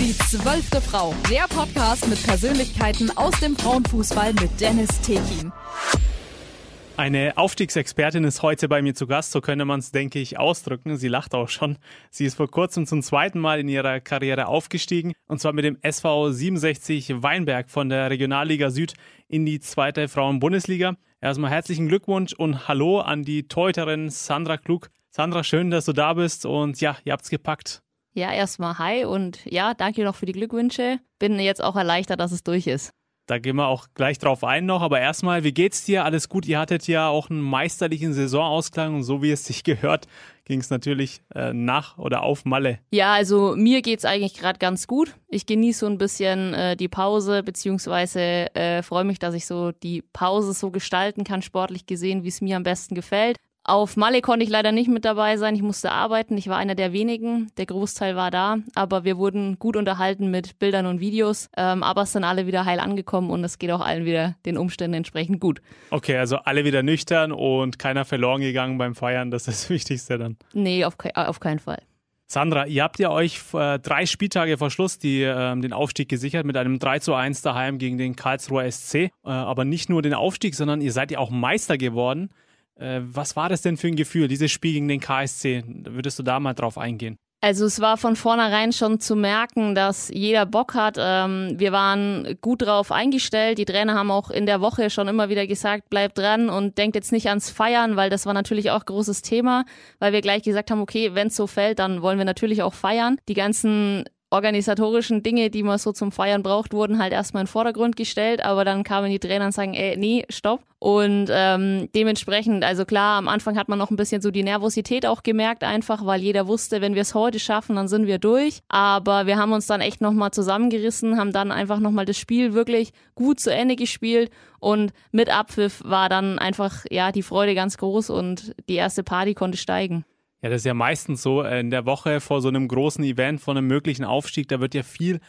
Die zwölfte Frau, der Podcast mit Persönlichkeiten aus dem Frauenfußball mit Dennis Tekin. Eine Aufstiegsexpertin ist heute bei mir zu Gast, so könnte man es, denke ich, ausdrücken. Sie lacht auch schon. Sie ist vor kurzem zum zweiten Mal in ihrer Karriere aufgestiegen, und zwar mit dem SV 67 Weinberg von der Regionalliga Süd in die zweite Frauen-Bundesliga. Erstmal herzlichen Glückwunsch und Hallo an die Torhüterin Sandra Klug. Sandra, schön, dass du da bist und ja, ihr habt's gepackt. Ja, erstmal hi und ja, danke noch für die Glückwünsche. Bin jetzt auch erleichtert, dass es durch ist. Da gehen wir auch gleich drauf ein noch. Aber erstmal, wie geht's dir? Alles gut? Ihr hattet ja auch einen meisterlichen Saisonausklang und so wie es sich gehört, ging es natürlich äh, nach oder auf Malle. Ja, also mir geht's eigentlich gerade ganz gut. Ich genieße so ein bisschen äh, die Pause, beziehungsweise äh, freue mich, dass ich so die Pause so gestalten kann, sportlich gesehen, wie es mir am besten gefällt. Auf Malle konnte ich leider nicht mit dabei sein. Ich musste arbeiten. Ich war einer der wenigen. Der Großteil war da. Aber wir wurden gut unterhalten mit Bildern und Videos. Ähm, aber es sind alle wieder heil angekommen und es geht auch allen wieder den Umständen entsprechend gut. Okay, also alle wieder nüchtern und keiner verloren gegangen beim Feiern. Das ist das Wichtigste dann. Nee, auf, ke auf keinen Fall. Sandra, ihr habt ja euch äh, drei Spieltage vor Schluss die, äh, den Aufstieg gesichert mit einem 3 zu 1 daheim gegen den Karlsruher SC. Äh, aber nicht nur den Aufstieg, sondern ihr seid ja auch Meister geworden. Äh, was war das denn für ein Gefühl, dieses Spiel gegen den KSC? Würdest du da mal drauf eingehen? Also es war von vornherein schon zu merken, dass jeder Bock hat. Ähm, wir waren gut drauf eingestellt. Die Trainer haben auch in der Woche schon immer wieder gesagt, bleibt dran und denkt jetzt nicht ans Feiern, weil das war natürlich auch großes Thema, weil wir gleich gesagt haben, okay, wenn es so fällt, dann wollen wir natürlich auch feiern. Die ganzen organisatorischen Dinge, die man so zum Feiern braucht, wurden halt erstmal in den Vordergrund gestellt, aber dann kamen die Trainer und sagen, ey, nee, stopp. Und ähm, dementsprechend, also klar, am Anfang hat man noch ein bisschen so die Nervosität auch gemerkt, einfach, weil jeder wusste, wenn wir es heute schaffen, dann sind wir durch. Aber wir haben uns dann echt nochmal zusammengerissen, haben dann einfach nochmal das Spiel wirklich gut zu Ende gespielt und mit Abpfiff war dann einfach, ja, die Freude ganz groß und die erste Party konnte steigen. Ja, das ist ja meistens so äh, in der Woche vor so einem großen Event, vor einem möglichen Aufstieg, da wird ja viel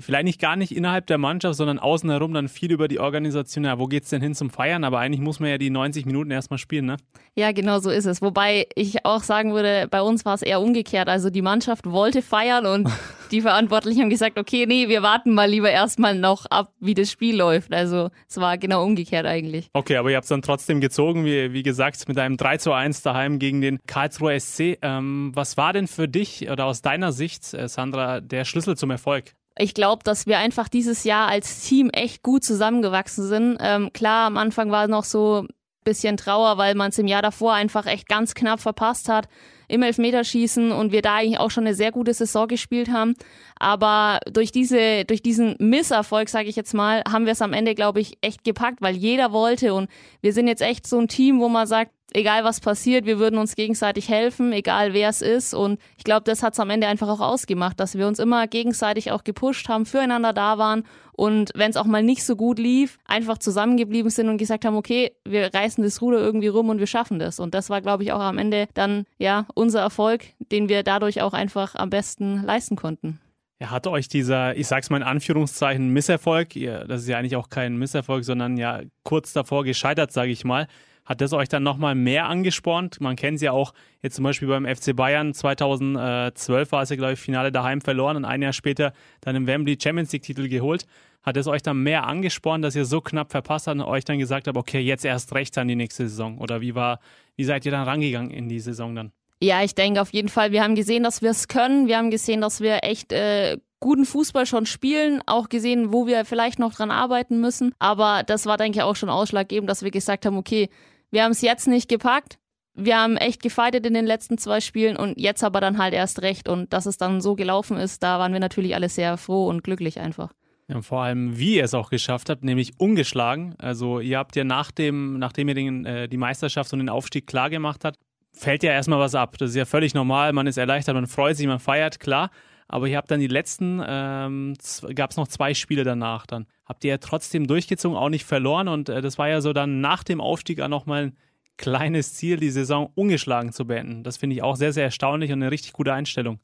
vielleicht nicht gar nicht innerhalb der Mannschaft, sondern außen herum dann viel über die Organisation. Ja, wo geht's denn hin zum Feiern? Aber eigentlich muss man ja die 90 Minuten erstmal spielen, ne? Ja, genau so ist es. Wobei ich auch sagen würde, bei uns war es eher umgekehrt. Also die Mannschaft wollte feiern und die Verantwortlichen haben gesagt, okay, nee, wir warten mal lieber erstmal noch ab, wie das Spiel läuft. Also es war genau umgekehrt eigentlich. Okay, aber ihr habt es dann trotzdem gezogen, wie, wie gesagt, mit einem 3 zu 1 daheim gegen den Karlsruher SC. Ähm, was war denn für dich oder aus deiner Sicht, äh, Sandra, der Schlüssel zum Erfolg? ich glaube, dass wir einfach dieses Jahr als Team echt gut zusammengewachsen sind. Ähm, klar, am Anfang war noch so ein bisschen Trauer, weil man es im Jahr davor einfach echt ganz knapp verpasst hat im Elfmeterschießen und wir da eigentlich auch schon eine sehr gute Saison gespielt haben. Aber durch diese, durch diesen Misserfolg, sage ich jetzt mal, haben wir es am Ende, glaube ich, echt gepackt, weil jeder wollte und wir sind jetzt echt so ein Team, wo man sagt, egal was passiert, wir würden uns gegenseitig helfen, egal wer es ist. Und ich glaube, das hat es am Ende einfach auch ausgemacht, dass wir uns immer gegenseitig auch gepusht haben, füreinander da waren und wenn es auch mal nicht so gut lief, einfach zusammengeblieben sind und gesagt haben, okay, wir reißen das Ruder irgendwie rum und wir schaffen das. Und das war, glaube ich, auch am Ende dann ja unser Erfolg, den wir dadurch auch einfach am besten leisten konnten. Ja, hat euch dieser, ich sag's mal in Anführungszeichen, Misserfolg, das ist ja eigentlich auch kein Misserfolg, sondern ja kurz davor gescheitert, sage ich mal, hat das euch dann nochmal mehr angespornt? Man kennt es ja auch jetzt zum Beispiel beim FC Bayern 2012 war es ja, glaube ich, Finale daheim verloren und ein Jahr später dann im Wembley Champions League-Titel geholt. Hat es euch dann mehr angespornt, dass ihr so knapp verpasst habt und euch dann gesagt habt, okay, jetzt erst recht an die nächste Saison? Oder wie war, wie seid ihr dann rangegangen in die Saison dann? Ja, ich denke auf jeden Fall, wir haben gesehen, dass wir es können. Wir haben gesehen, dass wir echt äh, guten Fußball schon spielen, auch gesehen, wo wir vielleicht noch dran arbeiten müssen. Aber das war, denke ich, auch schon ausschlaggebend, dass wir gesagt haben, okay, wir haben es jetzt nicht gepackt. Wir haben echt gefeitet in den letzten zwei Spielen und jetzt aber dann halt erst recht. Und dass es dann so gelaufen ist, da waren wir natürlich alle sehr froh und glücklich einfach. Ja, vor allem, wie ihr es auch geschafft habt, nämlich ungeschlagen. Also ihr habt ja nach dem, nachdem ihr den, äh, die Meisterschaft und den Aufstieg klar gemacht habt, fällt ja erstmal was ab. Das ist ja völlig normal. Man ist erleichtert, man freut sich, man feiert, klar. Aber ihr habt dann die letzten, ähm, gab es noch zwei Spiele danach dann. Habt ihr ja trotzdem durchgezogen, auch nicht verloren. Und äh, das war ja so dann nach dem Aufstieg auch nochmal ein kleines Ziel, die Saison ungeschlagen zu beenden. Das finde ich auch sehr, sehr erstaunlich und eine richtig gute Einstellung.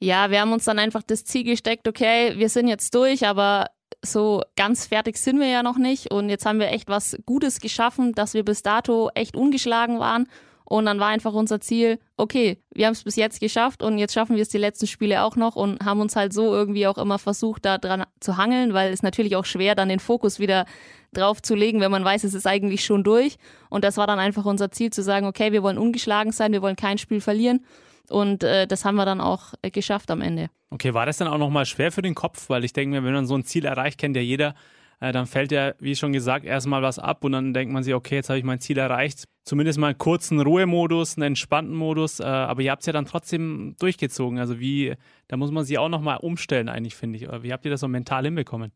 Ja, wir haben uns dann einfach das Ziel gesteckt, okay, wir sind jetzt durch, aber so ganz fertig sind wir ja noch nicht. Und jetzt haben wir echt was Gutes geschaffen, dass wir bis dato echt ungeschlagen waren Und dann war einfach unser Ziel, okay, wir haben es bis jetzt geschafft und jetzt schaffen wir es die letzten Spiele auch noch und haben uns halt so irgendwie auch immer versucht, da dran zu hangeln, weil es natürlich auch schwer, dann den Fokus wieder drauf zu legen, wenn man weiß, es ist eigentlich schon durch. Und das war dann einfach unser Ziel, zu sagen, okay, wir wollen ungeschlagen sein, wir wollen kein Spiel verlieren. Und äh, das haben wir dann auch äh, geschafft am Ende. Okay, war das dann auch nochmal schwer für den Kopf? Weil ich denke mir, wenn man so ein Ziel erreicht, kennt ja jeder, äh, dann fällt ja, wie schon gesagt, erstmal was ab und dann denkt man sich, okay, jetzt habe ich mein Ziel erreicht. Zumindest mal einen kurzen Ruhemodus, einen entspannten Modus, äh, aber ihr habt es ja dann trotzdem durchgezogen. Also wie, da muss man sich auch nochmal umstellen eigentlich, finde ich. Wie habt ihr das so mental hinbekommen?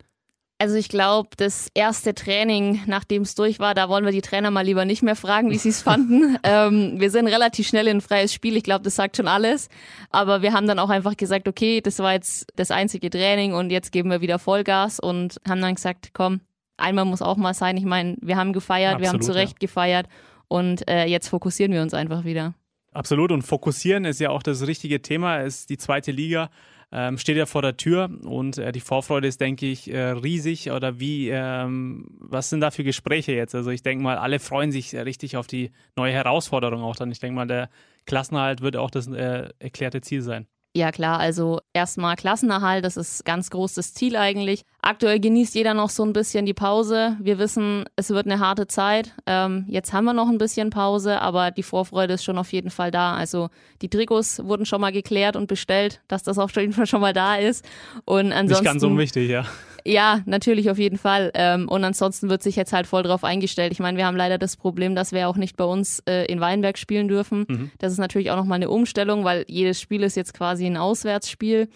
Also ich glaube, das erste Training, nachdem es durch war, da wollen wir die Trainer mal lieber nicht mehr fragen, wie sie es fanden. ähm, wir sind relativ schnell in ein freies Spiel, ich glaube, das sagt schon alles. Aber wir haben dann auch einfach gesagt, okay, das war jetzt das einzige Training und jetzt geben wir wieder Vollgas und haben dann gesagt, komm, einmal muss auch mal sein. Ich meine, wir haben gefeiert, Absolut, wir haben zu Recht ja. gefeiert und äh, jetzt fokussieren wir uns einfach wieder. Absolut und fokussieren ist ja auch das richtige Thema, ist die zweite Liga ähm, steht ja vor der Tür und äh, die Vorfreude ist, denke ich, äh, riesig. Oder wie, ähm, was sind da für Gespräche jetzt? Also ich denke mal, alle freuen sich richtig auf die neue Herausforderung auch dann. Ich denke mal, der Klassenerhalt wird auch das äh, erklärte Ziel sein. Ja klar, also erstmal Klassenerhalt, das ist ganz großes Ziel eigentlich. Aktuell genießt jeder noch so ein bisschen die Pause. Wir wissen, es wird eine harte Zeit. Ähm, jetzt haben wir noch ein bisschen Pause, aber die Vorfreude ist schon auf jeden Fall da. Also die Trikots wurden schon mal geklärt und bestellt, dass das auf jeden Fall schon mal da ist. Und ansonsten, Nicht ganz unwichtig, ja. Ja, natürlich auf jeden Fall. Ähm, und ansonsten wird sich jetzt halt voll drauf eingestellt. Ich meine, wir haben leider das Problem, dass wir auch nicht bei uns äh, in Weinberg spielen dürfen. Mhm. Das ist natürlich auch nochmal eine Umstellung, weil jedes Spiel ist jetzt quasi ein Auswärtsspiel.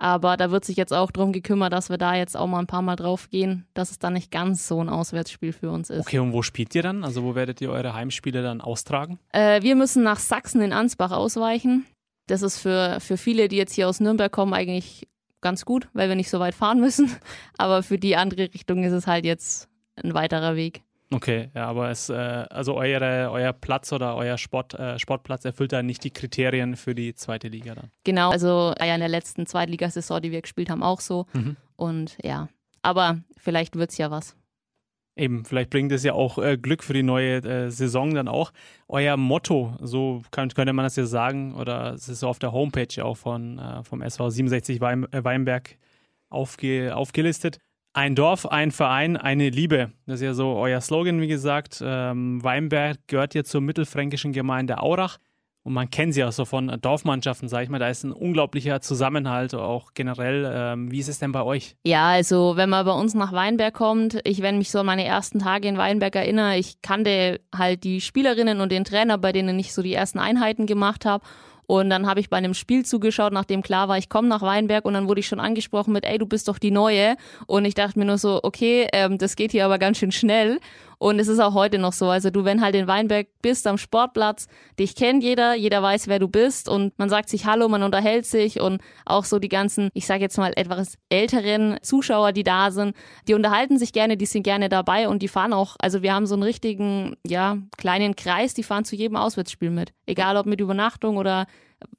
Aber da wird sich jetzt auch darum gekümmert, dass wir da jetzt auch mal ein paar Mal drauf gehen, dass es dann nicht ganz so ein Auswärtsspiel für uns ist. Okay, und wo spielt ihr dann? Also wo werdet ihr eure Heimspiele dann austragen? Äh, wir müssen nach Sachsen in Ansbach ausweichen. Das ist für, für viele, die jetzt hier aus Nürnberg kommen, eigentlich ganz gut, weil wir nicht so weit fahren müssen. Aber für die andere Richtung ist es halt jetzt ein weiterer Weg. Okay, ja, aber es, äh, also eure, euer Platz oder euer Sport, äh, Sportplatz erfüllt da nicht die Kriterien für die zweite Liga dann. Genau, also ja in der letzten Zweitligasaison, die wir gespielt haben, auch so. Mhm. Und ja, aber vielleicht wird es ja was. Eben, vielleicht bringt es ja auch äh, Glück für die neue äh, Saison dann auch. Euer Motto, so kann, könnte man das ja sagen, oder es ist so auf der Homepage auch von, äh, vom SV 67 Wein, äh, Weinberg aufge, aufgelistet. Ein Dorf, ein Verein, eine Liebe. Das ist ja so euer Slogan, wie gesagt. Ähm, Weinberg gehört ja zur mittelfränkischen Gemeinde Aurach. Und man kennt sie auch so von Dorfmannschaften, sag ich mal. Da ist ein unglaublicher Zusammenhalt, auch generell. Ähm, wie ist es denn bei euch? Ja, also wenn man bei uns nach Weinberg kommt, ich, wenn mich so an meine ersten Tage in Weinberg erinnere, ich kannte halt die Spielerinnen und den Trainer, bei denen ich so die ersten Einheiten gemacht habe. Und dann habe ich bei einem Spiel zugeschaut, nachdem klar war, ich komme nach Weinberg und dann wurde ich schon angesprochen mit, ey, du bist doch die Neue. Und ich dachte mir nur so, okay, ähm, das geht hier aber ganz schön schnell. Und es ist auch heute noch so. Also du, wenn halt in Weinberg bist am Sportplatz, dich kennt jeder, jeder weiß, wer du bist und man sagt sich Hallo, man unterhält sich und auch so die ganzen, ich sage jetzt mal etwas älteren Zuschauer, die da sind, die unterhalten sich gerne, die sind gerne dabei und die fahren auch, also wir haben so einen richtigen, ja, kleinen Kreis, die fahren zu jedem Auswärtsspiel mit. Egal ob mit Übernachtung oder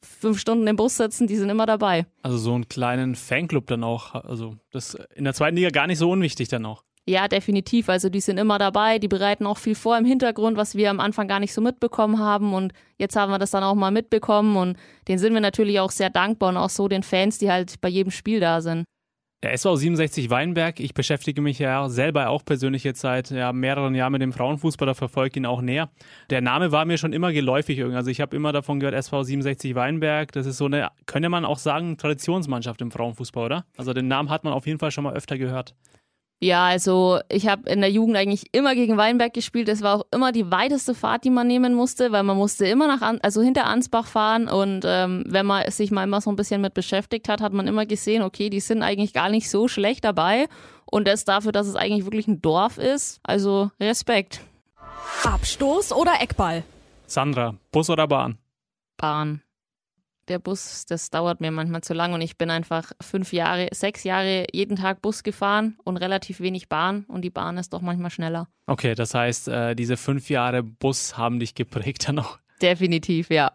fünf Stunden im Bus sitzen, die sind immer dabei. Also so einen kleinen Fanclub dann auch, also das in der zweiten Liga gar nicht so unwichtig dann auch. Ja, definitiv. Also die sind immer dabei, die bereiten auch viel vor im Hintergrund, was wir am Anfang gar nicht so mitbekommen haben. Und jetzt haben wir das dann auch mal mitbekommen und denen sind wir natürlich auch sehr dankbar und auch so den Fans, die halt bei jedem Spiel da sind. Der SV 67 Weinberg, ich beschäftige mich ja selber auch persönlich jetzt seit ja, mehreren Jahren mit dem Frauenfußball, da verfolge ihn auch näher. Der Name war mir schon immer geläufig Also ich habe immer davon gehört, SV 67 Weinberg, das ist so eine, könnte man auch sagen, Traditionsmannschaft im Frauenfußball, oder? Also den Namen hat man auf jeden Fall schon mal öfter gehört. Ja, also ich habe in der Jugend eigentlich immer gegen Weinberg gespielt. Das war auch immer die weiteste Fahrt, die man nehmen musste, weil man musste immer nach, An also hinter Ansbach fahren. Und ähm, wenn man sich mal immer so ein bisschen mit beschäftigt hat, hat man immer gesehen, okay, die sind eigentlich gar nicht so schlecht dabei. Und das dafür, dass es eigentlich wirklich ein Dorf ist. Also Respekt. Abstoß oder Eckball? Sandra, Bus oder Bahn? Bahn der Bus, das dauert mir manchmal zu lang und ich bin einfach fünf Jahre, sechs Jahre jeden Tag Bus gefahren und relativ wenig Bahn und die Bahn ist doch manchmal schneller. Okay, das heißt, äh, diese fünf Jahre Bus haben dich geprägt dann auch. Definitiv, ja.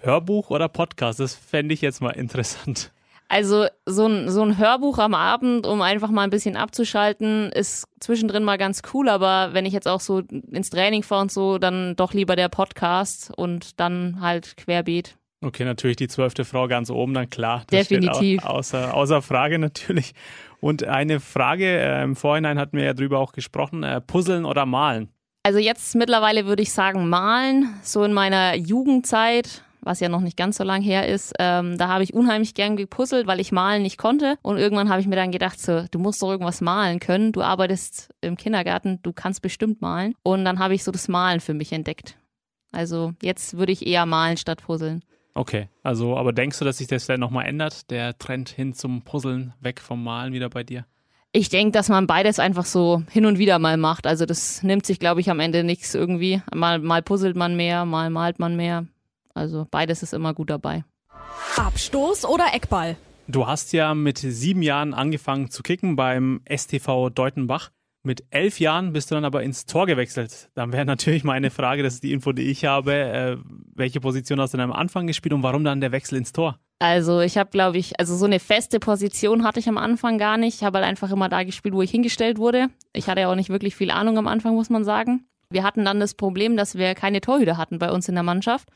Hörbuch oder Podcast? Das fände ich jetzt mal interessant. Also so ein, so ein Hörbuch am Abend, um einfach mal ein bisschen abzuschalten, ist zwischendrin mal ganz cool, aber wenn ich jetzt auch so ins Training fahre und so, dann doch lieber der Podcast und dann halt querbeet. Okay, natürlich die zwölfte Frau ganz oben, dann klar. Definitiv. außer, außer Frage natürlich. Und eine Frage, äh, im Vorhinein hatten wir ja drüber auch gesprochen, äh, Puzzeln oder Malen? Also jetzt mittlerweile würde ich sagen Malen. So in meiner Jugendzeit was ja noch nicht ganz so lang her ist, ähm, da habe ich unheimlich gern gepuzzelt, weil ich malen nicht konnte. Und irgendwann habe ich mir dann gedacht, so, du musst doch irgendwas malen können. Du arbeitest im Kindergarten, du kannst bestimmt malen. Und dann habe ich so das Malen für mich entdeckt. Also jetzt würde ich eher malen statt puzzeln. Okay, also aber denkst du, dass sich das vielleicht nochmal ändert, der Trend hin zum Puzzeln, weg vom Malen wieder bei dir? Ich denke, dass man beides einfach so hin und wieder mal macht. Also das nimmt sich, glaube ich, am Ende nichts irgendwie. Mal, mal puzzelt man mehr, mal malt man mehr. Also beides ist immer gut dabei. Abstoß oder Eckball? Du hast ja mit sieben Jahren angefangen zu kicken beim STV Deutenbach. Mit elf Jahren bist du dann aber ins Tor gewechselt. Dann wäre natürlich meine Frage, das ist die Info, die ich habe. Äh, welche Position hast du dann am Anfang gespielt und warum dann der Wechsel ins Tor? Also ich habe, glaube ich, also so eine feste Position hatte ich am Anfang gar nicht. Ich habe halt einfach immer da gespielt, wo ich hingestellt wurde. Ich hatte ja auch nicht wirklich viel Ahnung am Anfang, muss man sagen. Wir hatten dann das Problem, dass wir keine Torhüter hatten bei uns in der Mannschaft.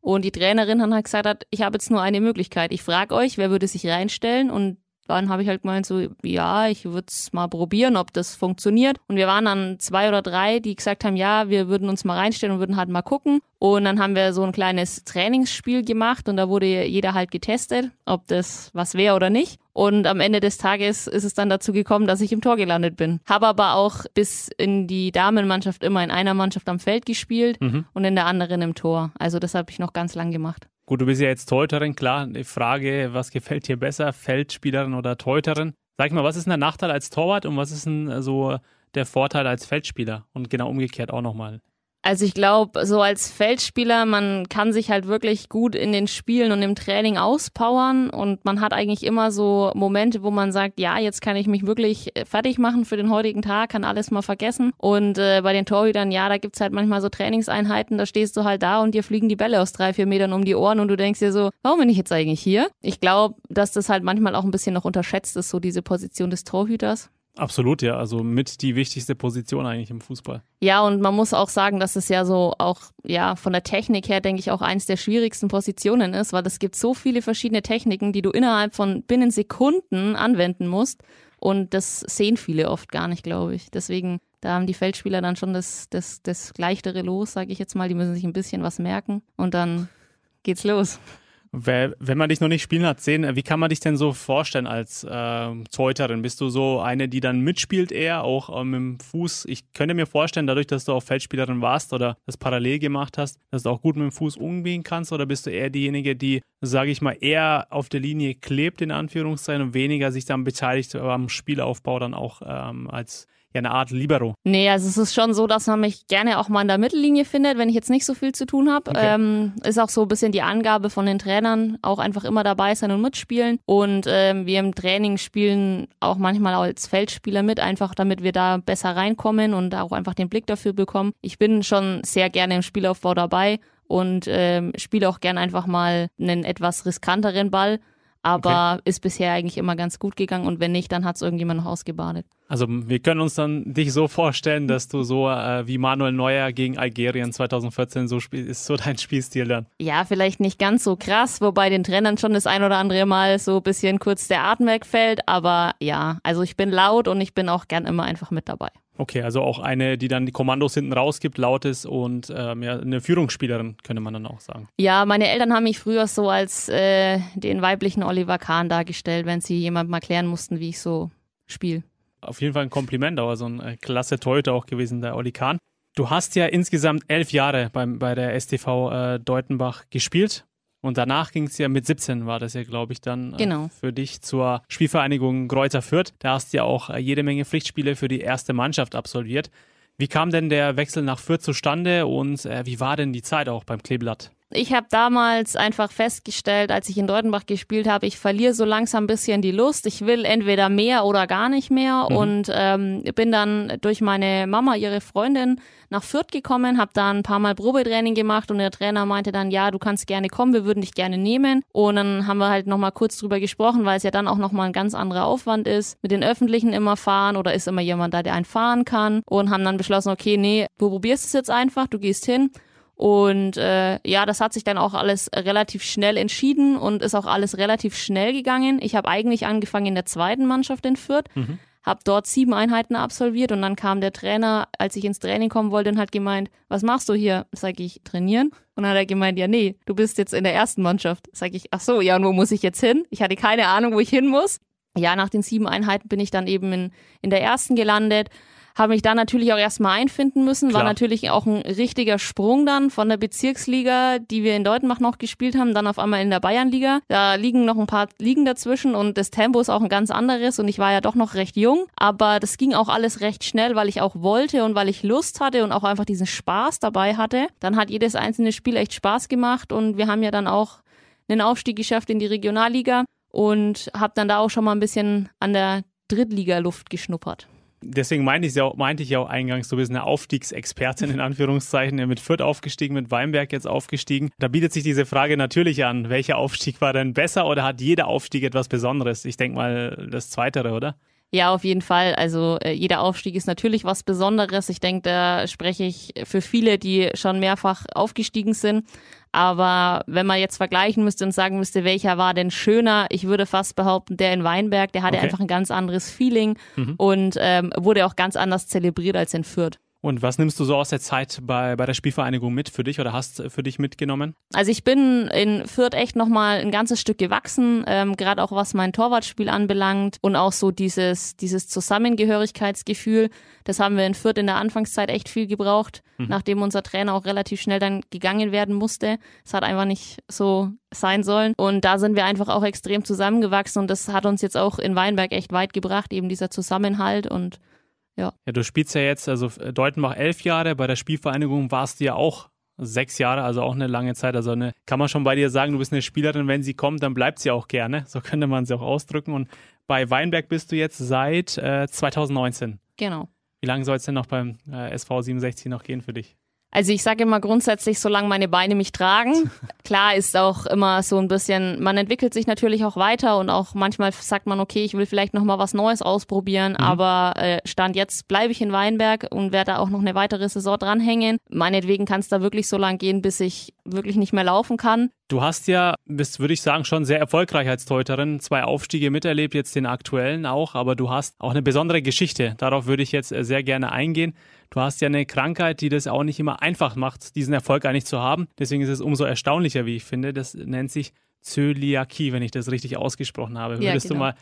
Und die Trainerin hat gesagt, ich habe jetzt nur eine Möglichkeit. Ich frage euch, wer würde sich reinstellen? Und dann habe ich halt gemeint, so, ja, ich würde es mal probieren, ob das funktioniert. Und wir waren dann zwei oder drei, die gesagt haben, ja, wir würden uns mal reinstellen und würden halt mal gucken. Und dann haben wir so ein kleines Trainingsspiel gemacht und da wurde jeder halt getestet, ob das was wäre oder nicht. Und am Ende des Tages ist es dann dazu gekommen, dass ich im Tor gelandet bin. Habe aber auch bis in die Damenmannschaft immer in einer Mannschaft am Feld gespielt mhm. und in der anderen im Tor. Also das habe ich noch ganz lang gemacht. Gut, du bist ja jetzt Torhüterin, klar. Die Frage, was gefällt dir besser, Feldspielerin oder Torhüterin? Sag mal, was ist denn der Nachteil als Torwart und was ist denn so der Vorteil als Feldspieler? Und genau umgekehrt auch nochmal. Also ich glaube, so als Feldspieler, man kann sich halt wirklich gut in den Spielen und im Training auspowern und man hat eigentlich immer so Momente, wo man sagt, ja, jetzt kann ich mich wirklich äh, fertig machen für den heutigen Tag, kann alles mal vergessen. Und äh, bei den Torhütern, ja, da gibt's halt manchmal so Trainingseinheiten, da stehst du halt da und dir fliegen die Bälle aus drei, vier Metern um die Ohren und du denkst dir so, warum bin ich jetzt eigentlich hier? Ich glaube, dass das halt manchmal auch ein bisschen noch unterschätzt ist, so diese Position des Torhüters. Absolut, ja. Also mit die wichtigste Position eigentlich im Fußball. Ja, und man muss auch sagen, dass es ja so auch, ja, von der Technik her, denke ich, auch eins der schwierigsten Positionen ist, weil es gibt so viele verschiedene Techniken, die du innerhalb von binnen Sekunden anwenden musst. Und das sehen viele oft gar nicht, glaube ich. Deswegen, da haben die Feldspieler dann schon das, das, das leichtere Los, sage ich jetzt mal. Die müssen sich ein bisschen was merken und dann geht's los. Wenn man dich noch nicht spielen hat sehen, wie kann man dich denn so vorstellen als äh, Zeuterin? Bist du so eine, die dann mitspielt eher, auch äh, mit dem Fuß? Ich könnte mir vorstellen, dadurch, dass du auch Feldspielerin warst oder das parallel gemacht hast, dass du auch gut mit dem Fuß umgehen kannst oder bist du eher diejenige, die, sage ich mal, eher auf der Linie klebt, in Anführungszeichen, und weniger sich dann beteiligt am Spielaufbau dann auch ähm, als ja eine Art Libero. Nee, also es ist schon so, dass man mich gerne auch mal in der Mittellinie findet, wenn ich jetzt nicht so viel zu tun habe. Okay. Ähm, ist auch so ein bisschen die Angabe von den Trainern, auch einfach immer dabei sein und mitspielen. Und ähm, wir im Training spielen auch manchmal als Feldspieler mit, einfach damit wir da besser reinkommen und auch einfach den Blick dafür bekommen. Ich bin schon sehr gerne im Spielaufbau dabei und ähm, spiele auch gerne einfach mal einen etwas riskanteren Ball aber okay. ist bisher eigentlich immer ganz gut gegangen und wenn nicht, dann hat es irgendjemand noch ausgebadet. Also wir können uns dann dich so vorstellen, dass du so äh, wie Manuel Neuer gegen Algerien 2014 so spielst, ist so dein Spielstil dann. Ja, vielleicht nicht ganz so krass, wobei den Trainern schon das ein oder andere Mal so ein bisschen kurz der Atem wegfällt, aber ja, also ich bin laut und ich bin auch gern immer einfach mit dabei. Okay, also auch eine, die dann die Kommandos hinten rausgibt, laut ist und ähm, ja, eine Führungsspielerin, könnte man dann auch sagen. Ja, meine Eltern haben mich früher so als äh, den weiblichen Oliver Kahn dargestellt, wenn sie jemandem erklären mussten, wie ich so spiele. Auf jeden Fall ein Kompliment, aber so ein äh, klasse Torhüter auch gewesen, der Oli Kahn. Du hast ja insgesamt elf Jahre beim, bei der STV äh, Deutenbach gespielt und danach ging es ja mit 17, war das ja, glaube ich, dann äh, genau. für dich zur Spielvereinigung Kreuzer Fürth. Da hast du ja auch äh, jede Menge Pflichtspiele für die erste Mannschaft absolviert. Wie kam denn der Wechsel nach Fürth zustande und äh, wie war denn die Zeit auch beim Kleeblatt? Ich habe damals einfach festgestellt, als ich in Deutenbach gespielt habe, ich verliere so langsam ein bisschen die Lust. Ich will entweder mehr oder gar nicht mehr mhm. und ähm, bin dann durch meine Mama, ihre Freundin, nach Fürth gekommen, habe da ein paar Mal Probetraining gemacht und der Trainer meinte dann, ja, du kannst gerne kommen, wir würden dich gerne nehmen. Und dann haben wir halt nochmal kurz drüber gesprochen, weil es ja dann auch nochmal ein ganz anderer Aufwand ist. Mit den Öffentlichen immer fahren oder ist immer jemand da, der einen fahren kann. Und haben dann beschlossen, okay, nee, du probierst es jetzt einfach, du gehst hin und äh, ja, das hat sich dann auch alles relativ schnell entschieden und ist auch alles relativ schnell gegangen. Ich habe eigentlich angefangen in der zweiten Mannschaft in Fürth, mhm. habe dort sieben Einheiten absolviert und dann kam der Trainer, als ich ins Training kommen wollte, und hat gemeint, was machst du hier? Sag ich, trainieren. Und dann hat er gemeint, ja, nee, du bist jetzt in der ersten Mannschaft. Sag ich, ach so, ja, und wo muss ich jetzt hin? Ich hatte keine Ahnung, wo ich hin muss. Ja, nach den sieben Einheiten bin ich dann eben in, in der ersten gelandet habe mich da natürlich auch erstmal einfinden müssen. Klar. War natürlich auch ein richtiger Sprung dann von der Bezirksliga, die wir in Deutenbach noch gespielt haben, dann auf einmal in der Bayernliga. Da liegen noch ein paar Ligen dazwischen und das Tempo ist auch ein ganz anderes und ich war ja doch noch recht jung. Aber das ging auch alles recht schnell, weil ich auch wollte und weil ich Lust hatte und auch einfach diesen Spaß dabei hatte. Dann hat jedes einzelne Spiel echt Spaß gemacht und wir haben ja dann auch einen Aufstieg geschafft in die Regionalliga und habe dann da auch schon mal ein bisschen an der Drittliga-Luft geschnuppert deswegen meinte ich, ja, meinte ich ja auch eingangs, du bist eine Aufstiegsexpertin in Anführungszeichen, mit Fürth aufgestiegen, mit Weinberg jetzt aufgestiegen. Da bietet sich diese Frage natürlich an, welcher Aufstieg war denn besser oder hat jeder Aufstieg etwas Besonderes? Ich denke mal das Zweitere, oder? Ja, auf jeden Fall. Also äh, jeder Aufstieg ist natürlich was Besonderes. Ich denke, da spreche ich für viele, die schon mehrfach aufgestiegen sind. Aber wenn man jetzt vergleichen müsste und sagen müsste, welcher war denn schöner, ich würde fast behaupten, der in Weinberg, der hatte okay. einfach ein ganz anderes Feeling mhm. und ähm, wurde auch ganz anders zelebriert als in Fürth. Und was nimmst du so aus der Zeit bei, bei der Spielvereinigung mit für dich oder hast für dich mitgenommen? Also ich bin in Fürth echt nochmal ein ganzes Stück gewachsen, ähm, gerade auch was mein Torwartspiel anbelangt und auch so dieses, dieses Zusammengehörigkeitsgefühl. Das haben wir in Fürth in der Anfangszeit echt viel gebraucht, mhm. nachdem unser Trainer auch relativ schnell dann gegangen werden musste. Es hat einfach nicht so sein sollen. Und da sind wir einfach auch extrem zusammengewachsen und das hat uns jetzt auch in Weinberg echt weit gebracht, eben dieser Zusammenhalt und ja. ja, du spielst ja jetzt, also Deutenbach elf Jahre, bei der Spielvereinigung warst du ja auch sechs Jahre, also auch eine lange Zeit. Also eine, kann man schon bei dir sagen, du bist eine Spielerin, wenn sie kommt, dann bleibt sie auch gerne. So könnte man sie auch ausdrücken. Und bei Weinberg bist du jetzt seit äh, 2019. Genau. Wie lange soll es denn noch beim äh, SV 67 noch gehen für dich? Also ich sage immer grundsätzlich, solange meine Beine mich tragen. Klar ist auch immer so ein bisschen, man entwickelt sich natürlich auch weiter und auch manchmal sagt man, okay, ich will vielleicht noch mal was Neues ausprobieren, mhm. aber äh, Stand jetzt bleibe ich in Weinberg und werde da auch noch eine weitere Saison dranhängen. Meinetwegen kann es da wirklich so lang gehen, bis ich wirklich nicht mehr laufen kann. Du hast ja, bist, würde ich sagen, schon sehr erfolgreich als Teuterin. Zwei Aufstiege miterlebt, jetzt den aktuellen auch, aber du hast auch eine besondere Geschichte. Darauf würde ich jetzt äh, sehr gerne eingehen. Du hast ja eine Krankheit, die das auch nicht immer einfach macht, diesen Erfolg eigentlich zu haben. Deswegen ist es umso erstaunlicher, wie ich finde. Das nennt sich Zöliakie, wenn ich das richtig ausgesprochen habe. Würdest ja, genau. du mal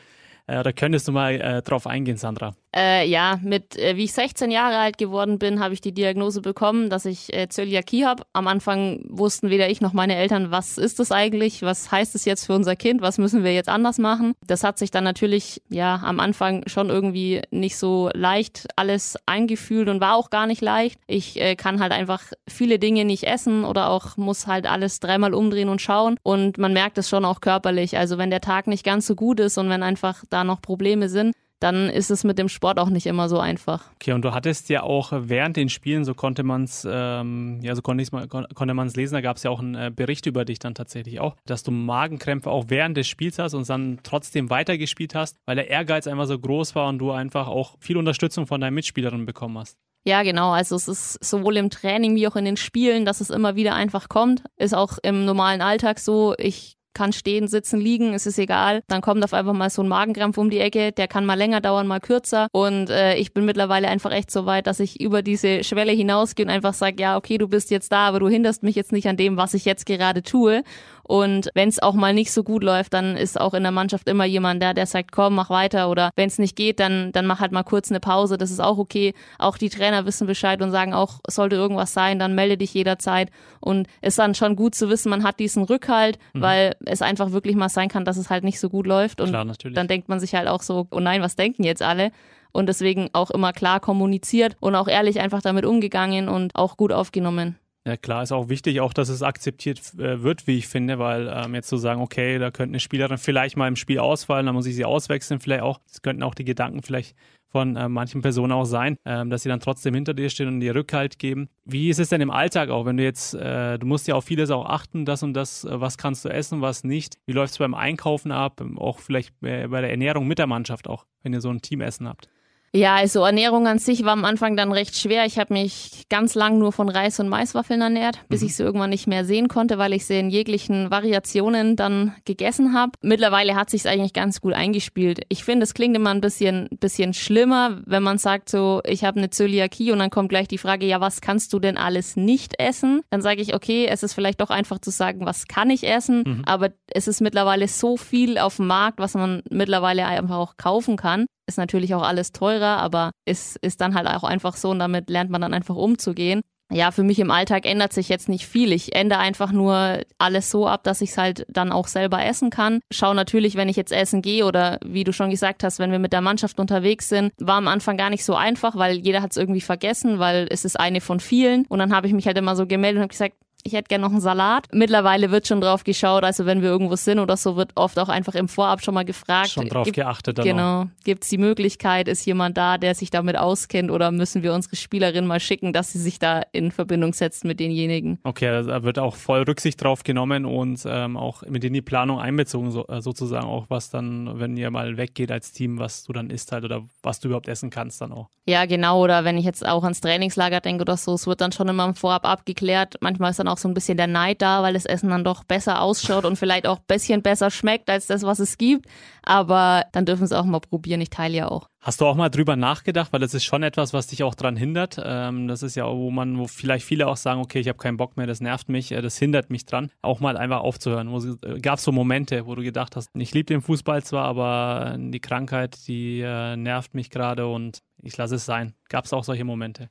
äh, oder könntest du mal äh, drauf eingehen, Sandra? Äh, ja, mit äh, wie ich 16 Jahre alt geworden bin, habe ich die Diagnose bekommen, dass ich äh, Zöliakie habe. Am Anfang wussten weder ich noch meine Eltern, was ist das eigentlich, was heißt es jetzt für unser Kind, was müssen wir jetzt anders machen. Das hat sich dann natürlich ja am Anfang schon irgendwie nicht so leicht alles eingefühlt und war auch gar nicht leicht. Ich äh, kann halt einfach viele Dinge nicht essen oder auch muss halt alles dreimal umdrehen und schauen und man merkt es schon auch körperlich. Also wenn der Tag nicht ganz so gut ist und wenn einfach da noch Probleme sind, dann ist es mit dem Sport auch nicht immer so einfach. Okay, und du hattest ja auch während den Spielen, so konnte man es, ähm, ja, so konnte, konnte man es lesen, da gab es ja auch einen äh, Bericht über dich dann tatsächlich auch, dass du Magenkrämpfe auch während des Spiels hast und dann trotzdem weitergespielt hast, weil der Ehrgeiz einfach so groß war und du einfach auch viel Unterstützung von deinen Mitspielerinnen bekommen hast. Ja, genau. Also es ist sowohl im Training wie auch in den Spielen, dass es immer wieder einfach kommt. Ist auch im normalen Alltag so. Ich kann stehen, sitzen, liegen, es ist egal. Dann kommt auf einfach mal so ein Magenkrampf um die Ecke, der kann mal länger dauern, mal kürzer. Und äh, ich bin mittlerweile einfach echt so weit, dass ich über diese Schwelle hinausgehe und einfach sage, ja, okay, du bist jetzt da, aber du hinderst mich jetzt nicht an dem, was ich jetzt gerade tue. Und wenn es auch mal nicht so gut läuft, dann ist auch in der Mannschaft immer jemand da, der sagt, komm, mach weiter. Oder wenn es nicht geht, dann, dann mach halt mal kurz eine Pause. Das ist auch okay. Auch die Trainer wissen Bescheid und sagen auch, sollte irgendwas sein, dann melde dich jederzeit. Und es ist dann schon gut zu wissen, man hat diesen Rückhalt, mhm. weil es einfach wirklich mal sein kann, dass es halt nicht so gut läuft. Und Klar, dann denkt man sich halt auch so, oh nein, was denken jetzt alle? Und deswegen auch immer klar kommuniziert und auch ehrlich einfach damit umgegangen und auch gut aufgenommen. Ja klar, ist auch wichtig, auch dass es akzeptiert äh, wird, wie ich finde, weil ähm, jetzt zu so sagen, okay, da könnte eine Spielerin vielleicht mal im Spiel ausfallen, dann muss ich sie auswechseln, vielleicht auch, das könnten auch die Gedanken vielleicht von äh, manchen Personen auch sein, ähm, dass sie dann trotzdem hinter dir stehen und dir Rückhalt geben. Wie ist es denn im Alltag auch, wenn du jetzt, äh, du musst ja auf vieles auch achten, das und das, äh, was kannst du essen, was nicht? Wie läuft es beim Einkaufen ab, auch vielleicht bei der Ernährung mit der Mannschaft auch, wenn ihr so ein Teamessen habt? Ja, also Ernährung an sich war am Anfang dann recht schwer. Ich habe mich ganz lang nur von Reis und Maiswaffeln ernährt, bis mhm. ich sie irgendwann nicht mehr sehen konnte, weil ich sie in jeglichen Variationen dann gegessen habe. Mittlerweile hat sich eigentlich ganz gut eingespielt. Ich finde, es klingt immer ein bisschen, bisschen schlimmer, wenn man sagt so, ich habe eine Zöliakie und dann kommt gleich die Frage, ja, was kannst du denn alles nicht essen? Dann sage ich, okay, es ist vielleicht doch einfach zu sagen, was kann ich essen? Mhm. Aber es ist mittlerweile so viel auf dem Markt, was man mittlerweile einfach auch kaufen kann, ist natürlich auch alles teurer, aber ist, ist dann halt auch einfach so und damit lernt man dann einfach umzugehen. Ja, für mich im Alltag ändert sich jetzt nicht viel. Ich ändere einfach nur alles so ab, dass ich es halt dann auch selber essen kann. Schau natürlich, wenn ich jetzt essen gehe oder wie du schon gesagt hast, wenn wir mit der Mannschaft unterwegs sind, war am Anfang gar nicht so einfach, weil jeder hat es irgendwie vergessen, weil es ist eine von vielen. Und dann habe ich mich halt immer so gemeldet und habe gesagt, ich hätte gerne noch einen Salat. Mittlerweile wird schon drauf geschaut, also wenn wir irgendwo sind oder so, wird oft auch einfach im Vorab schon mal gefragt. Schon drauf gibt, geachtet. Genau. Gibt es die Möglichkeit, ist jemand da, der sich damit auskennt oder müssen wir unsere Spielerin mal schicken, dass sie sich da in Verbindung setzt mit denjenigen? Okay, da wird auch voll Rücksicht drauf genommen und ähm, auch mit in die Planung einbezogen, so, äh, sozusagen auch, was dann, wenn ihr mal weggeht als Team, was du dann isst halt oder was du überhaupt essen kannst dann auch. Ja, genau. Oder wenn ich jetzt auch ans Trainingslager denke oder so, es wird dann schon immer im Vorab abgeklärt. Manchmal ist dann auch so ein bisschen der Neid da, weil das Essen dann doch besser ausschaut und vielleicht auch ein bisschen besser schmeckt als das, was es gibt. Aber dann dürfen sie auch mal probieren. Ich teile ja auch. Hast du auch mal drüber nachgedacht, weil das ist schon etwas, was dich auch daran hindert. Ähm, das ist ja, wo man, wo vielleicht viele auch sagen, okay, ich habe keinen Bock mehr, das nervt mich, äh, das hindert mich dran, auch mal einfach aufzuhören. Äh, Gab es so Momente, wo du gedacht hast, ich liebe den Fußball zwar, aber die Krankheit, die äh, nervt mich gerade und ich lasse es sein. Gab es auch solche Momente?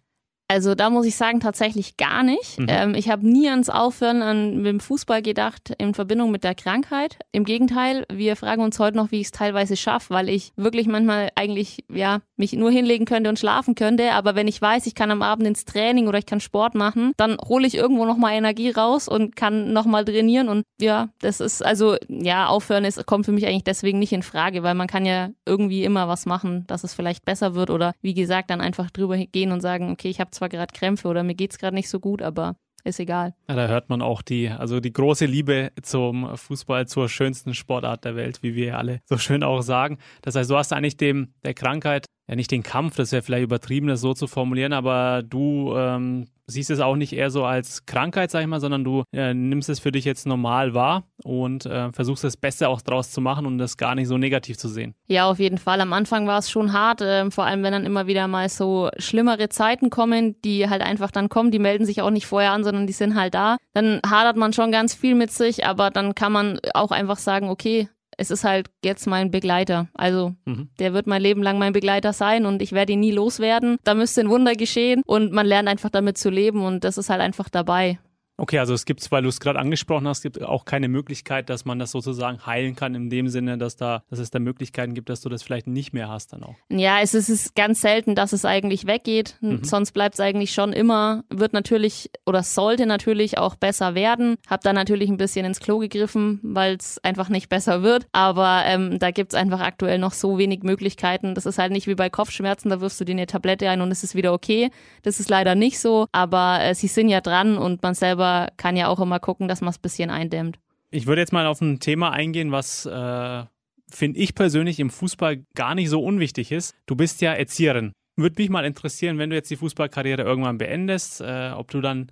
Also da muss ich sagen, tatsächlich gar nicht. Mhm. Ähm, ich habe nie ans Aufhören an, mit dem Fußball gedacht in Verbindung mit der Krankheit. Im Gegenteil, wir fragen uns heute noch, wie ich es teilweise schaffe, weil ich wirklich manchmal eigentlich ja mich nur hinlegen könnte und schlafen könnte. Aber wenn ich weiß, ich kann am Abend ins Training oder ich kann Sport machen, dann hole ich irgendwo nochmal Energie raus und kann nochmal trainieren. Und ja, das ist also, ja, aufhören ist, kommt für mich eigentlich deswegen nicht in Frage, weil man kann ja irgendwie immer was machen, dass es vielleicht besser wird oder wie gesagt, dann einfach drüber gehen und sagen, okay, ich habe zwar gerade Krämpfe oder mir geht es gerade nicht so gut, aber ist egal. Ja, da hört man auch die, also die große Liebe zum Fußball, zur schönsten Sportart der Welt, wie wir alle so schön auch sagen. Das heißt, du hast eigentlich dem der Krankheit ja nicht den Kampf, das wäre vielleicht übertrieben, das so zu formulieren, aber du ähm, siehst es auch nicht eher so als Krankheit, sag ich mal, sondern du äh, nimmst es für dich jetzt normal wahr und äh, versuchst das Beste auch draus zu machen und das gar nicht so negativ zu sehen. Ja, auf jeden Fall. Am Anfang war es schon hart, äh, vor allem wenn dann immer wieder mal so schlimmere Zeiten kommen, die halt einfach dann kommen, die melden sich auch nicht vorher an, sondern die sind halt da. Dann hadert man schon ganz viel mit sich, aber dann kann man auch einfach sagen, okay, es ist halt jetzt mein Begleiter. Also mhm. der wird mein Leben lang mein Begleiter sein und ich werde ihn nie loswerden. Da müsste ein Wunder geschehen und man lernt einfach damit zu leben und das ist halt einfach dabei. Okay, also es gibt, weil du es gerade angesprochen hast, gibt auch keine Möglichkeit, dass man das sozusagen heilen kann, in dem Sinne, dass da, dass es da Möglichkeiten gibt, dass du das vielleicht nicht mehr hast dann auch. Ja, es ist, es ist ganz selten, dass es eigentlich weggeht. Mhm. Sonst bleibt es eigentlich schon immer, wird natürlich oder sollte natürlich auch besser werden. Hab da natürlich ein bisschen ins Klo gegriffen, weil es einfach nicht besser wird. Aber ähm, da gibt es einfach aktuell noch so wenig Möglichkeiten. Das ist halt nicht wie bei Kopfschmerzen, da wirfst du dir eine Tablette ein und es ist wieder okay. Das ist leider nicht so. Aber äh, sie sind ja dran und man selber aber kann ja auch immer gucken, dass man es ein bisschen eindämmt. Ich würde jetzt mal auf ein Thema eingehen, was äh, finde ich persönlich im Fußball gar nicht so unwichtig ist. Du bist ja Erzieherin. Würde mich mal interessieren, wenn du jetzt die Fußballkarriere irgendwann beendest, äh, ob du dann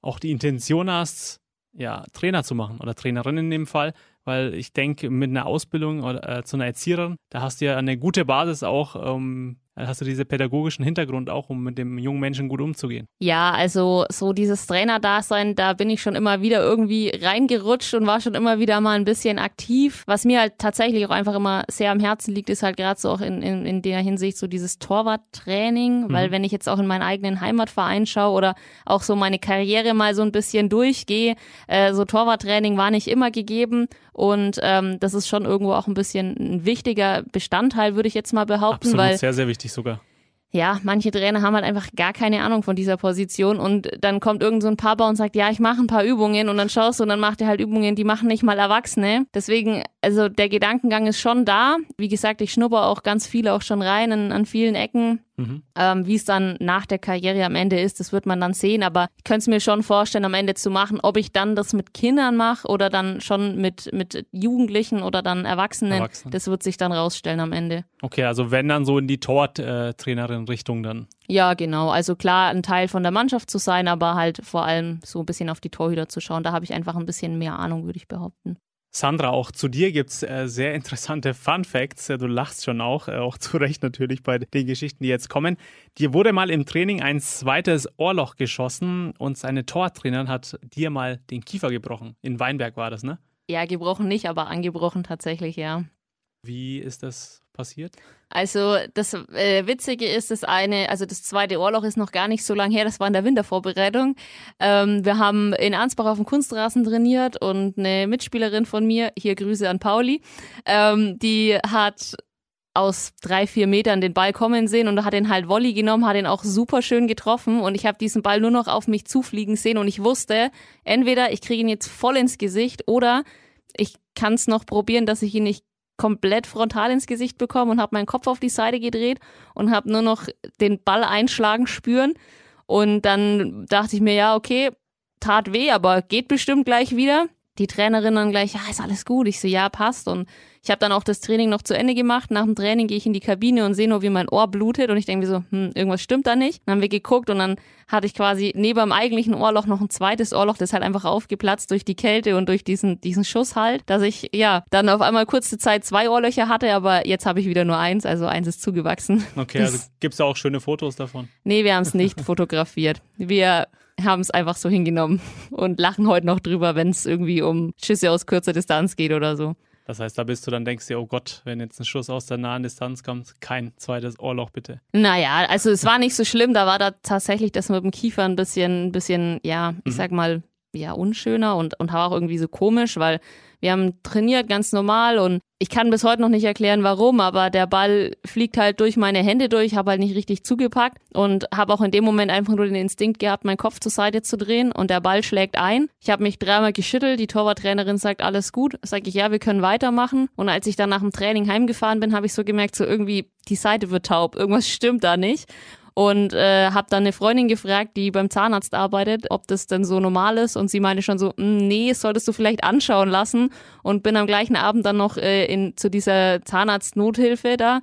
auch die Intention hast, ja, Trainer zu machen oder Trainerin in dem Fall, weil ich denke, mit einer Ausbildung oder, äh, zu einer Erzieherin, da hast du ja eine gute Basis auch, um hast du diesen pädagogischen Hintergrund auch, um mit dem jungen Menschen gut umzugehen? Ja, also so dieses Trainerdasein, da bin ich schon immer wieder irgendwie reingerutscht und war schon immer wieder mal ein bisschen aktiv. Was mir halt tatsächlich auch einfach immer sehr am Herzen liegt, ist halt gerade so auch in, in, in der Hinsicht so dieses Torwarttraining, mhm. weil wenn ich jetzt auch in meinen eigenen Heimatverein schaue oder auch so meine Karriere mal so ein bisschen durchgehe, äh, so Torwarttraining war nicht immer gegeben und ähm, das ist schon irgendwo auch ein bisschen ein wichtiger Bestandteil, würde ich jetzt mal behaupten. Absolut, weil sehr, sehr wichtig sogar. ja, manche Trainer haben halt einfach gar keine Ahnung von dieser Position und dann kommt irgend so ein Papa und sagt, ja, ich mache ein paar Übungen und dann schaust du und dann macht er halt Übungen, die machen nicht mal Erwachsene. Deswegen, also der Gedankengang ist schon da. Wie gesagt, ich schnupper auch ganz viel auch schon rein an, an vielen Ecken. Mhm. Ähm, Wie es dann nach der Karriere am Ende ist, das wird man dann sehen. Aber ich könnte es mir schon vorstellen, am Ende zu machen, ob ich dann das mit Kindern mache oder dann schon mit, mit Jugendlichen oder dann Erwachsenen. Erwachsenen. Das wird sich dann rausstellen am Ende. Okay, also wenn dann so in die Tortrainerin-Richtung dann. Ja, genau. Also klar, ein Teil von der Mannschaft zu sein, aber halt vor allem so ein bisschen auf die Torhüter zu schauen. Da habe ich einfach ein bisschen mehr Ahnung, würde ich behaupten. Sandra, auch zu dir gibt es äh, sehr interessante Fun Facts. Du lachst schon auch, äh, auch zu Recht natürlich bei den Geschichten, die jetzt kommen. Dir wurde mal im Training ein zweites Ohrloch geschossen und seine Tortrainerin hat dir mal den Kiefer gebrochen. In Weinberg war das, ne? Ja, gebrochen nicht, aber angebrochen tatsächlich, ja. Wie ist das passiert? Also das äh, Witzige ist, das eine, also das zweite Ohrloch ist noch gar nicht so lange her, das war in der Wintervorbereitung. Ähm, wir haben in Ansbach auf dem Kunstrasen trainiert und eine Mitspielerin von mir, hier Grüße an Pauli, ähm, die hat aus drei, vier Metern den Ball kommen sehen und hat den halt Volley genommen, hat ihn auch super schön getroffen und ich habe diesen Ball nur noch auf mich zufliegen sehen und ich wusste, entweder ich kriege ihn jetzt voll ins Gesicht oder ich kann es noch probieren, dass ich ihn nicht komplett frontal ins Gesicht bekommen und habe meinen Kopf auf die Seite gedreht und habe nur noch den Ball einschlagen spüren. Und dann dachte ich mir, ja, okay, tat weh, aber geht bestimmt gleich wieder. Die Trainerin dann gleich, ja, ist alles gut. Ich so, ja, passt. Und ich habe dann auch das Training noch zu Ende gemacht. Nach dem Training gehe ich in die Kabine und sehe nur, wie mein Ohr blutet. Und ich denke mir so, hm, irgendwas stimmt da nicht. Dann haben wir geguckt und dann hatte ich quasi neben dem eigentlichen Ohrloch noch ein zweites Ohrloch, das halt einfach aufgeplatzt durch die Kälte und durch diesen, diesen Schuss halt, dass ich, ja, dann auf einmal kurze Zeit zwei Ohrlöcher hatte, aber jetzt habe ich wieder nur eins, also eins ist zugewachsen. Okay, also gibt's da auch schöne Fotos davon? Nee, wir haben es nicht fotografiert. Wir haben es einfach so hingenommen und lachen heute noch drüber, wenn es irgendwie um Schüsse aus kurzer Distanz geht oder so. Das heißt, da bist du dann denkst dir, oh Gott, wenn jetzt ein Schuss aus der nahen Distanz kommt, kein zweites Ohrloch bitte. Naja, also es war nicht so schlimm, da war da tatsächlich das mit dem Kiefer ein bisschen, ein bisschen, ja, ich mhm. sag mal, ja, unschöner und, und auch irgendwie so komisch, weil wir haben trainiert ganz normal und ich kann bis heute noch nicht erklären, warum, aber der Ball fliegt halt durch meine Hände durch, habe halt nicht richtig zugepackt und habe auch in dem Moment einfach nur den Instinkt gehabt, meinen Kopf zur Seite zu drehen und der Ball schlägt ein. Ich habe mich dreimal geschüttelt, die Torwarttrainerin sagt, alles gut. Sag ich, ja, wir können weitermachen. Und als ich dann nach dem Training heimgefahren bin, habe ich so gemerkt, so irgendwie, die Seite wird taub, irgendwas stimmt da nicht und äh, habe dann eine Freundin gefragt, die beim Zahnarzt arbeitet, ob das denn so normal ist und sie meinte schon so, hm, nee, solltest du vielleicht anschauen lassen und bin am gleichen Abend dann noch äh, in, zu dieser Zahnarzt-Nothilfe da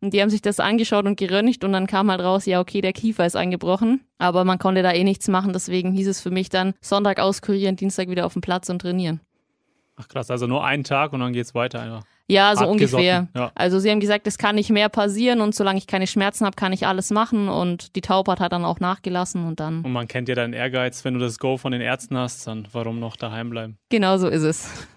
und die haben sich das angeschaut und geröntgt und dann kam halt raus, ja, okay, der Kiefer ist eingebrochen. Aber man konnte da eh nichts machen, deswegen hieß es für mich dann Sonntag auskurieren, Dienstag wieder auf dem Platz und trainieren. Ach krass, also nur einen Tag und dann geht's weiter einfach. Ja, so ungefähr. Ja. Also sie haben gesagt, es kann nicht mehr passieren und solange ich keine Schmerzen habe, kann ich alles machen und die Taubheit hat dann auch nachgelassen und dann. Und man kennt ja deinen Ehrgeiz, wenn du das Go von den Ärzten hast, dann warum noch daheim bleiben? Genau so ist es.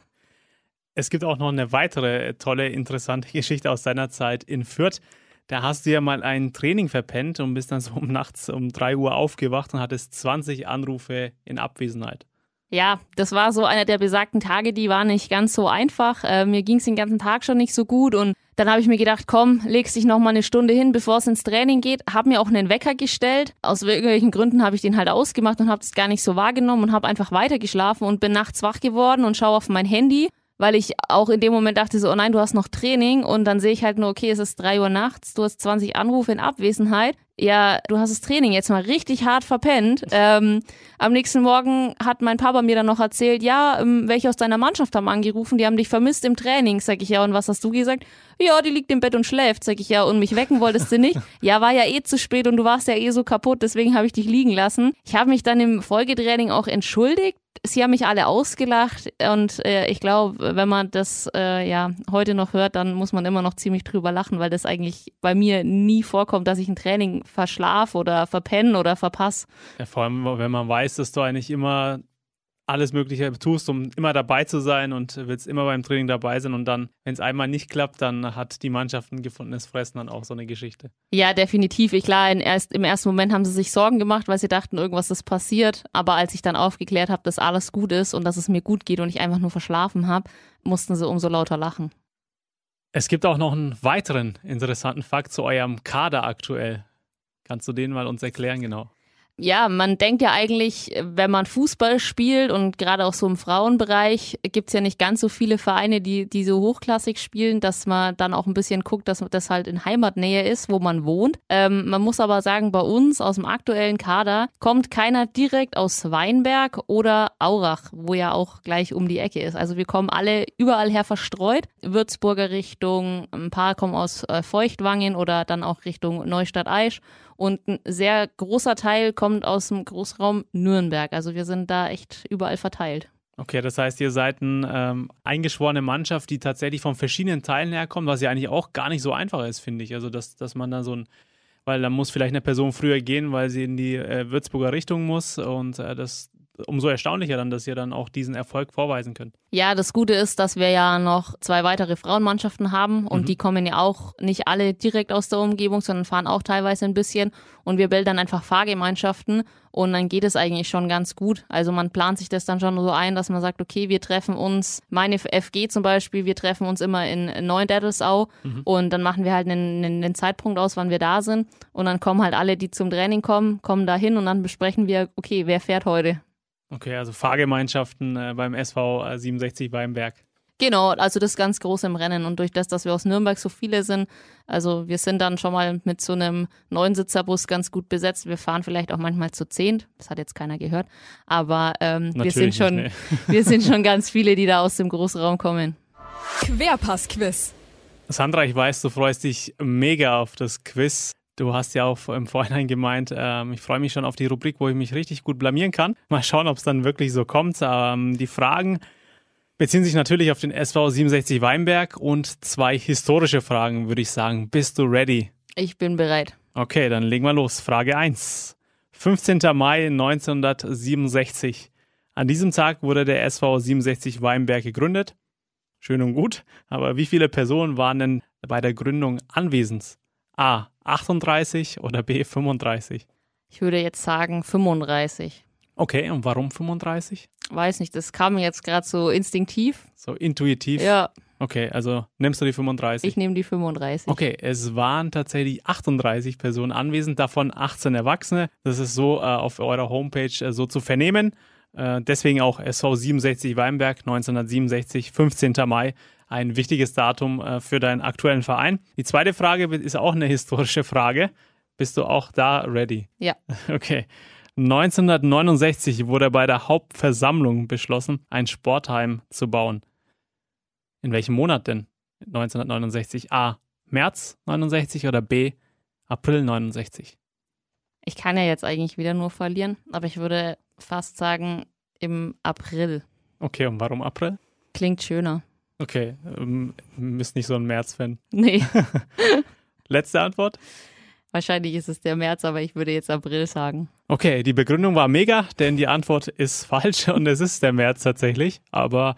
Es gibt auch noch eine weitere tolle, interessante Geschichte aus deiner Zeit in Fürth. Da hast du ja mal ein Training verpennt und bist dann so um nachts um 3 Uhr aufgewacht und hattest 20 Anrufe in Abwesenheit. Ja, das war so einer der besagten Tage, die war nicht ganz so einfach. Äh, mir ging es den ganzen Tag schon nicht so gut und dann habe ich mir gedacht, komm, legst dich noch mal eine Stunde hin, bevor es ins Training geht. Habe mir auch einen Wecker gestellt. Aus irgendwelchen Gründen habe ich den halt ausgemacht und habe es gar nicht so wahrgenommen und habe einfach weitergeschlafen und bin nachts wach geworden und schaue auf mein Handy weil ich auch in dem Moment dachte so, oh nein, du hast noch Training und dann sehe ich halt nur, okay, es ist drei Uhr nachts, du hast 20 Anrufe in Abwesenheit. Ja, du hast das Training jetzt mal richtig hart verpennt. Ähm, am nächsten Morgen hat mein Papa mir dann noch erzählt, ja, ähm, welche aus deiner Mannschaft haben angerufen, die haben dich vermisst im Training. Sag ich, ja, und was hast du gesagt? Ja, die liegt im Bett und schläft. Sag ich, ja, und mich wecken wolltest du nicht? Ja, war ja eh zu spät und du warst ja eh so kaputt, deswegen habe ich dich liegen lassen. Ich habe mich dann im Folgetraining auch entschuldigt sie haben mich alle ausgelacht und äh, ich glaube, wenn man das äh, ja heute noch hört, dann muss man immer noch ziemlich drüber lachen, weil das eigentlich bei mir nie vorkommt, dass ich ein Training verschlafe oder verpenne oder verpasse. Ja, vor allem, wenn man weiß, dass du eigentlich immer alles Mögliche tust, um immer dabei zu sein und willst immer beim Training dabei sein. Und dann, wenn es einmal nicht klappt, dann hat die Mannschaft ein gefundenes Fressen dann auch so eine Geschichte. Ja, definitiv. Ich klar, erst, im ersten Moment haben sie sich Sorgen gemacht, weil sie dachten, irgendwas ist passiert. Aber als ich dann aufgeklärt habe, dass alles gut ist und dass es mir gut geht und ich einfach nur verschlafen habe, mussten sie umso lauter lachen. Es gibt auch noch einen weiteren interessanten Fakt zu eurem Kader aktuell. Kannst du den mal uns erklären, genau? Ja, man denkt ja eigentlich, wenn man Fußball spielt und gerade auch so im Frauenbereich gibt's ja nicht ganz so viele Vereine, die, die so hochklassig spielen, dass man dann auch ein bisschen guckt, dass das halt in Heimatnähe ist, wo man wohnt. Ähm, man muss aber sagen, bei uns aus dem aktuellen Kader kommt keiner direkt aus Weinberg oder Aurach, wo ja auch gleich um die Ecke ist. Also wir kommen alle überall her verstreut. Würzburger Richtung, ein paar kommen aus äh, Feuchtwangen oder dann auch Richtung Neustadt-Aisch und ein sehr großer Teil kommt aus dem Großraum Nürnberg. Also wir sind da echt überall verteilt. Okay, das heißt, ihr seid eine ähm, eingeschworene Mannschaft, die tatsächlich von verschiedenen Teilen herkommt, was ja eigentlich auch gar nicht so einfach ist, finde ich. Also, dass, dass man da so ein, weil da muss vielleicht eine Person früher gehen, weil sie in die äh, Würzburger Richtung muss und äh, das, umso erstaunlicher dann, dass ihr dann auch diesen Erfolg vorweisen könnt. Ja, das Gute ist, dass wir ja noch zwei weitere Frauenmannschaften haben und mhm. die kommen ja auch nicht alle direkt aus der Umgebung, sondern fahren auch teilweise ein bisschen und wir bilden dann einfach Fahrgemeinschaften und dann geht es eigentlich schon ganz gut. Also man plant sich das dann schon so ein, dass man sagt, okay, wir treffen uns, meine FG zum Beispiel, wir treffen uns immer in Neudettelsau mhm. und dann machen wir halt einen, einen, Zeitpunkt aus, wann wir da sind und dann kommen halt alle, die zum Training kommen, kommen da hin und dann besprechen wir, okay, wer fährt heute? Okay, also Fahrgemeinschaften äh, beim SV 67 Weinberg. Genau, also das ganz große im Rennen. Und durch das, dass wir aus Nürnberg so viele sind, also wir sind dann schon mal mit so einem Neunsitzerbus ganz gut besetzt. Wir fahren vielleicht auch manchmal zu zehnt. Das hat jetzt keiner gehört. Aber ähm, wir sind schon, nicht, nee. wir sind schon ganz viele, die da aus dem Großraum kommen. Querpass-Quiz. Sandra, ich weiß, du freust dich mega auf das Quiz. Du hast ja auch im Vorhinein gemeint, ähm, ich freue mich schon auf die Rubrik, wo ich mich richtig gut blamieren kann. Mal schauen, ob es dann wirklich so kommt. Ähm, die Fragen beziehen sich natürlich auf den SV 67 Weinberg und zwei historische Fragen, würde ich sagen. Bist du ready? Ich bin bereit. Okay, dann legen wir los. Frage 1. 15. Mai 1967. An diesem Tag wurde der SV 67 Weinberg gegründet. Schön und gut, aber wie viele Personen waren denn bei der Gründung anwesend? A. 38 oder B. 35? Ich würde jetzt sagen 35. Okay, und warum 35? Weiß nicht, das kam mir jetzt gerade so instinktiv. So intuitiv? Ja. Okay, also nimmst du die 35? Ich nehme die 35. Okay, es waren tatsächlich 38 Personen anwesend, davon 18 Erwachsene. Das ist so äh, auf eurer Homepage äh, so zu vernehmen. Äh, deswegen auch SV 67 Weinberg 1967, 15. Mai ein wichtiges Datum äh, für deinen aktuellen Verein. Die zweite Frage ist auch eine historische Frage. Bist du auch da ready? Ja. Okay. 1969 wurde bei der Hauptversammlung beschlossen, ein Sportheim zu bauen. In welchem Monat denn? 1969? A. März 69 oder B. April 69? Ich kann ja jetzt eigentlich wieder nur verlieren, aber ich würde fast sagen im April. Okay, und warum April? Klingt schöner. Okay, ähm, bist nicht so ein März-Fan. Nee. Letzte Antwort? Wahrscheinlich ist es der März, aber ich würde jetzt April sagen. Okay, die Begründung war mega, denn die Antwort ist falsch und es ist der März tatsächlich. Aber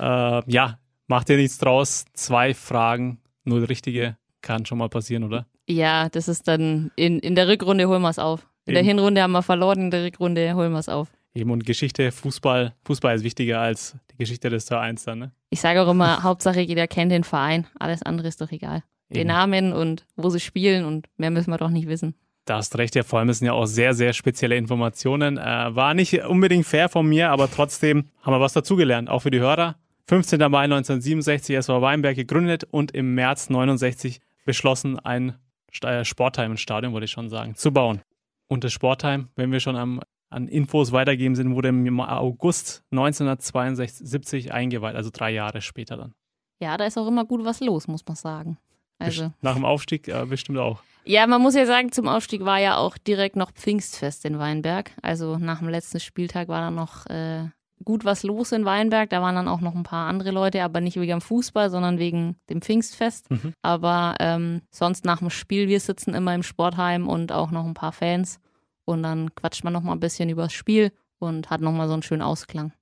äh, ja, macht dir nichts draus. Zwei Fragen, nur die richtige kann schon mal passieren, oder? Ja, das ist dann in, in der Rückrunde holen wir es auf. In Eben. der Hinrunde haben wir verloren, in der Rückrunde holen wir es auf. Eben und Geschichte, Fußball, Fußball ist wichtiger als die Geschichte des Vereins dann, ne? Ich sage auch immer, Hauptsache jeder kennt den Verein. Alles andere ist doch egal. Eben. Den Namen und wo sie spielen und mehr müssen wir doch nicht wissen. Da hast recht, ja, vor allem sind ja auch sehr, sehr spezielle Informationen. Äh, war nicht unbedingt fair von mir, aber trotzdem haben wir was dazugelernt, auch für die Hörer. 15. Mai 1967 SV Weinberg gegründet und im März 69 beschlossen, ein äh, Sportheim, ein Stadion, wollte ich schon sagen, zu bauen. Und das Sportheim, wenn wir schon am an Infos weitergeben sind, wurde im August 1972 eingeweiht, also drei Jahre später dann. Ja, da ist auch immer gut was los, muss man sagen. Also. Nach dem Aufstieg äh, bestimmt auch. Ja, man muss ja sagen, zum Aufstieg war ja auch direkt noch Pfingstfest in Weinberg. Also nach dem letzten Spieltag war da noch äh, gut was los in Weinberg. Da waren dann auch noch ein paar andere Leute, aber nicht wegen dem Fußball, sondern wegen dem Pfingstfest. Mhm. Aber ähm, sonst nach dem Spiel, wir sitzen immer im Sportheim und auch noch ein paar Fans. Und dann quatscht man noch mal ein bisschen über das Spiel und hat noch mal so einen schönen Ausklang.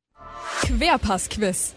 Querpass-Quiz.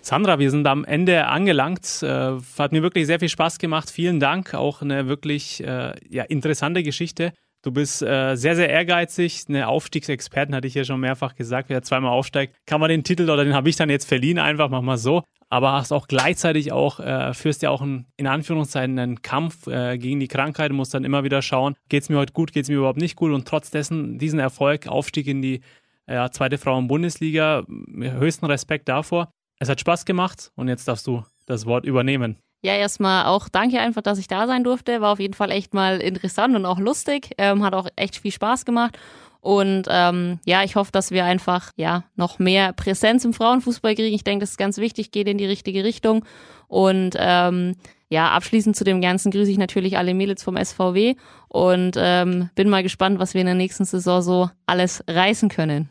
Sandra, wir sind am Ende angelangt. Äh, hat mir wirklich sehr viel Spaß gemacht. Vielen Dank. Auch eine wirklich äh, ja, interessante Geschichte. Du bist äh, sehr, sehr ehrgeizig. Eine Aufstiegsexpertin hatte ich ja schon mehrfach gesagt. Wer zweimal aufsteigt, kann man den Titel oder den habe ich dann jetzt verliehen, einfach mach mal so. Aber hast auch gleichzeitig auch, äh, führst ja auch einen, in Anführungszeichen einen Kampf äh, gegen die Krankheit, musst dann immer wieder schauen, geht es mir heute gut, geht es mir überhaupt nicht gut und trotz dessen diesen Erfolg, Aufstieg in die äh, zweite Frauen-Bundesliga, höchsten Respekt davor. Es hat Spaß gemacht und jetzt darfst du das Wort übernehmen. Ja, erstmal auch danke einfach, dass ich da sein durfte. War auf jeden Fall echt mal interessant und auch lustig. Ähm, hat auch echt viel Spaß gemacht. Und ähm, ja, ich hoffe, dass wir einfach ja noch mehr Präsenz im Frauenfußball kriegen. Ich denke, das ist ganz wichtig, geht in die richtige Richtung. Und ähm, ja, abschließend zu dem Ganzen grüße ich natürlich alle Mädels vom SVW und ähm, bin mal gespannt, was wir in der nächsten Saison so alles reißen können.